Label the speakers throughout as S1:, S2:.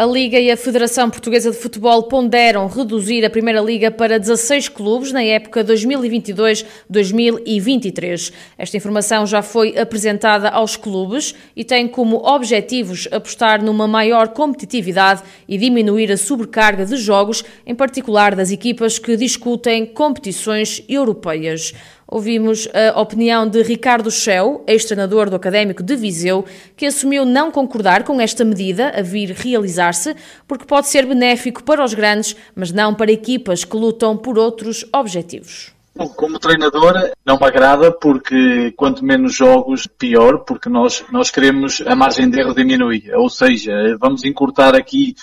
S1: A Liga e a Federação Portuguesa de Futebol ponderam reduzir a Primeira Liga para 16 clubes na época 2022-2023. Esta informação já foi apresentada aos clubes e tem como objetivos apostar numa maior competitividade e diminuir a sobrecarga de jogos, em particular das equipas que discutem competições europeias. Ouvimos a opinião de Ricardo Schell, ex-treinador do Académico de Viseu, que assumiu não concordar com esta medida a vir realizar-se, porque pode ser benéfico para os grandes, mas não para equipas que lutam por outros objetivos.
S2: Como treinador, não me agrada porque quanto menos jogos, pior, porque nós, nós queremos a margem de erro diminuir. Ou seja, vamos encurtar aqui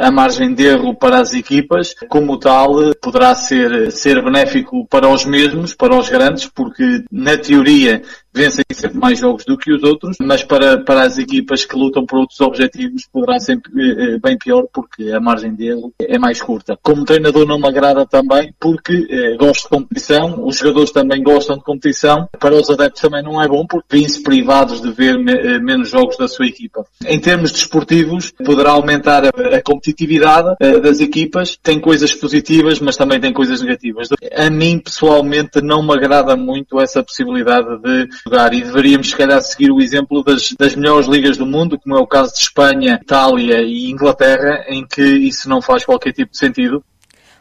S2: a margem de erro para as equipas, como tal, poderá ser, ser benéfico para os mesmos, para os grandes, porque na teoria vencem sempre mais jogos do que os outros, mas para, para as equipas que lutam por outros objetivos poderá ser eh, bem pior porque a margem de erro é mais curta. Como treinador não me agrada também porque eh, gosto de competição, os jogadores também gostam de competição, para os adeptos também não é bom porque vêm-se privados de ver me, eh, menos jogos da sua equipa. Em termos desportivos, poderá aumentar a, a competitividade eh, das equipas, tem coisas positivas, mas também tem coisas negativas. A mim, pessoalmente, não me agrada muito essa possibilidade de jogar e deveríamos, se calhar, seguir o exemplo das, das melhores ligas do mundo, como é o caso de Espanha, Itália e Inglaterra, em que isso não faz qualquer tipo de sentido.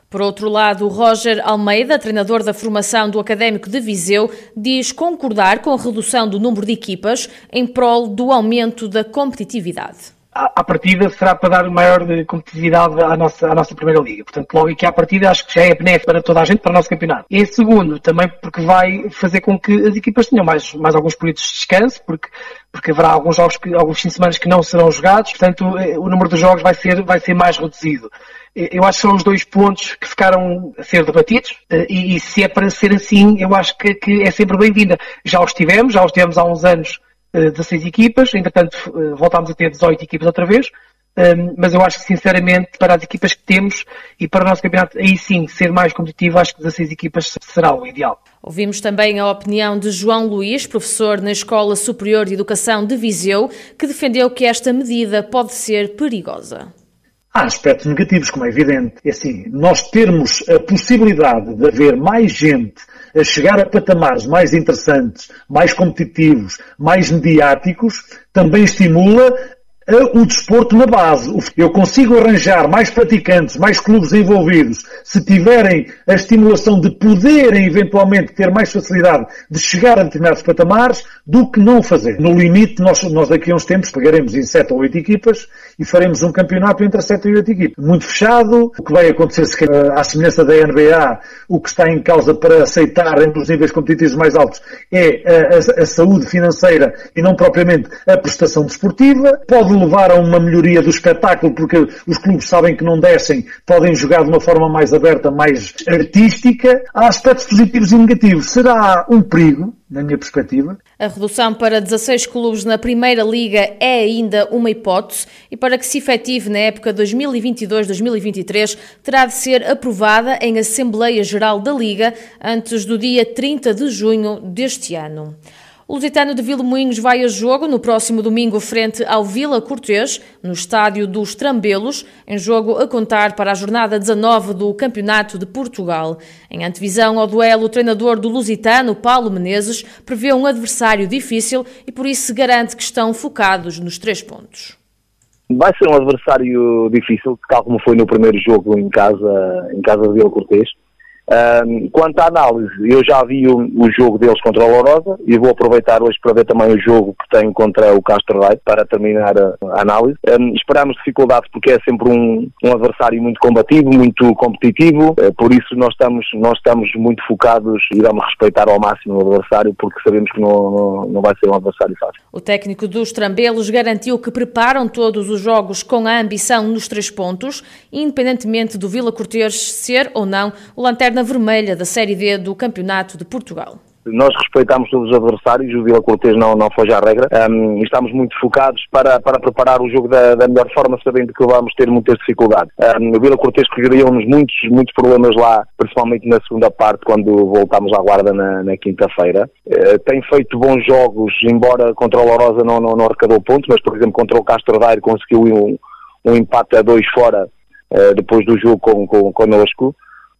S1: Por outro lado, Roger Almeida, treinador da formação do Académico de Viseu, diz concordar com a redução do número de equipas em prol do aumento da competitividade
S3: à partida será para dar maior competitividade à nossa, à nossa Primeira Liga. Portanto, logo aqui à partida acho que já é benéfico para toda a gente, para o nosso campeonato. E segundo, também porque vai fazer com que as equipas tenham mais, mais alguns períodos de descanso, porque, porque haverá alguns jogos, que, alguns fins de semana que não serão jogados, portanto eh, o número de jogos vai ser, vai ser mais reduzido. Eu acho que são os dois pontos que ficaram a ser debatidos eh, e, e se é para ser assim, eu acho que, que é sempre bem-vinda. Já os tivemos, já os tivemos há uns anos 16 eh, equipas, entretanto eh, voltámos a ter 18 equipas outra vez, ehm, mas eu acho que sinceramente para as equipas que temos e para o nosso campeonato aí sim ser mais competitivo, acho que 16 equipas será o ideal.
S1: Ouvimos também a opinião de João Luís, professor na Escola Superior de Educação de Viseu, que defendeu que esta medida pode ser perigosa.
S4: Há aspectos negativos, como é evidente. É assim, nós termos a possibilidade de haver mais gente a chegar a patamares mais interessantes, mais competitivos, mais mediáticos, também estimula o desporto na base. Eu consigo arranjar mais praticantes, mais clubes envolvidos, se tiverem a estimulação de poderem eventualmente ter mais facilidade de chegar a determinados patamares, do que não fazer. No limite, nós, nós daqui a uns tempos pegaremos em 7 ou 8 equipas e faremos um campeonato entre 7 e 8 equipas. Muito fechado. O que vai acontecer, se à semelhança da NBA, o que está em causa para aceitar entre os níveis competitivos mais altos é a, a, a saúde financeira e não propriamente a prestação desportiva. Pode levar a uma melhoria do espetáculo, porque os clubes sabem que não descem, podem jogar de uma forma mais aberta, mais artística. Há aspectos positivos e negativos. Será um perigo, na minha perspectiva.
S1: A redução para 16 clubes na Primeira Liga é ainda uma hipótese e para que se efetive na época 2022-2023 terá de ser aprovada em Assembleia Geral da Liga antes do dia 30 de junho deste ano. O Lusitano de Vilmoinhos vai a jogo no próximo domingo frente ao Vila Cortês, no estádio dos Trambelos, em jogo a contar para a jornada 19 do Campeonato de Portugal. Em antevisão ao duelo, o treinador do Lusitano, Paulo Menezes, prevê um adversário difícil e por isso garante que estão focados nos três pontos.
S5: Vai ser um adversário difícil, tal como foi no primeiro jogo em casa, em casa de Vila Cortês. Um, quanto à análise, eu já vi o, o, jogo deles contra a Lourosa e vou aproveitar hoje para ver também o jogo que tem contra o Castro Rei para terminar a, a análise. Um, esperamos dificuldades porque é sempre um, um, adversário muito combativo, muito competitivo, uh, por isso nós estamos, nós estamos muito focados e vamos respeitar ao máximo o adversário porque sabemos que não, não, não vai ser um adversário fácil.
S1: O técnico dos Trambelos garantiu que preparam todos os jogos com a ambição nos três pontos, independentemente do Vila Cortês ser ou não o lanterna vermelha da Série D do Campeonato de Portugal.
S5: nós respeitamos todos os adversários, o Vila Cortês não, não foge à regra, um, estamos muito focados para, para preparar o jogo da, da melhor forma, sabendo que vamos ter muitas dificuldades. Um, o Vila Cortês criou-nos muitos, muitos problemas lá, principalmente na segunda parte, quando voltámos à guarda na, na quinta-feira. Uh, tem feito bons jogos, embora contra o Lourosa não, não, não arrecadou pontos, mas, por exemplo, contra o Castro Daire conseguiu um, um empate a dois fora, uh, depois do jogo com, com.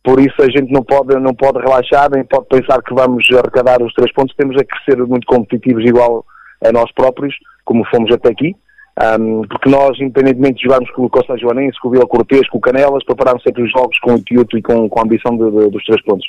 S5: Por isso a gente não pode, não pode relaxar, nem pode pensar que vamos arrecadar os três pontos. Temos é que ser muito competitivos igual a nós próprios, como fomos até aqui. Um, porque nós, independentemente de jogarmos com o Costa Joanense, com o Vila Cortês, com o Canelas, preparamos sempre os jogos com o intuito e com, com a ambição de, de, dos três pontos.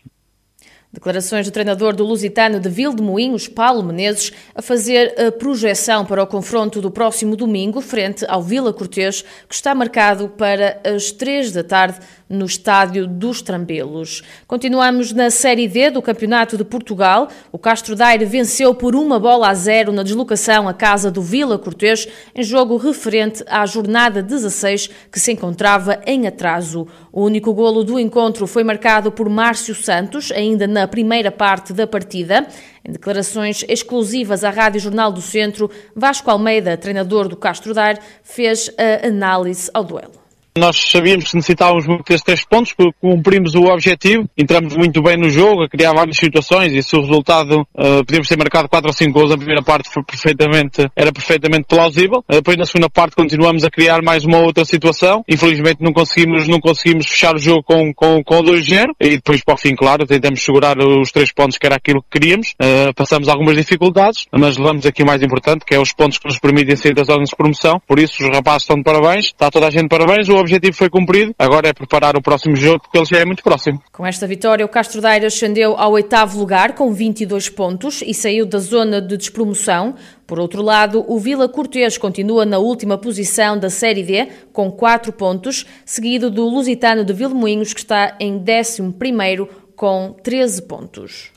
S1: Declarações do treinador do Lusitano de Moinhos, Paulo Menezes, a fazer a projeção para o confronto do próximo domingo, frente ao Vila Cortês, que está marcado para as três da tarde no estádio dos Trambelos. Continuamos na Série D do Campeonato de Portugal. O Castro Daire venceu por uma bola a zero na deslocação à casa do Vila Cortês, em jogo referente à jornada 16, que se encontrava em atraso. O único golo do encontro foi marcado por Márcio Santos, ainda na na primeira parte da partida. Em declarações exclusivas à Rádio Jornal do Centro, Vasco Almeida, treinador do Castro Dar, fez a análise ao duelo.
S6: Nós sabíamos que necessitávamos muito desses três pontos, porque cumprimos o objetivo, entramos muito bem no jogo, a criar várias situações e se o resultado uh, podíamos ter marcado 4 ou 5 gols na primeira parte foi perfeitamente, era perfeitamente plausível. Uh, depois na segunda parte continuamos a criar mais uma outra situação. Infelizmente não conseguimos, não conseguimos fechar o jogo com, com, com 2-0 e depois para o fim, claro, tentamos segurar os três pontos que era aquilo que queríamos. Uh, passamos algumas dificuldades, mas levamos aqui o mais importante, que é os pontos que nos permitem sair das zonas de promoção. Por isso os rapazes estão de parabéns, está toda a gente de parabéns. O objetivo foi cumprido, agora é preparar o próximo jogo porque ele já é muito próximo.
S1: Com esta vitória, o Castro Daire ascendeu ao oitavo lugar com 22 pontos e saiu da zona de despromoção. Por outro lado, o Vila Cortês continua na última posição da Série D com 4 pontos, seguido do Lusitano de Vilmoinhos que está em 11º com 13 pontos.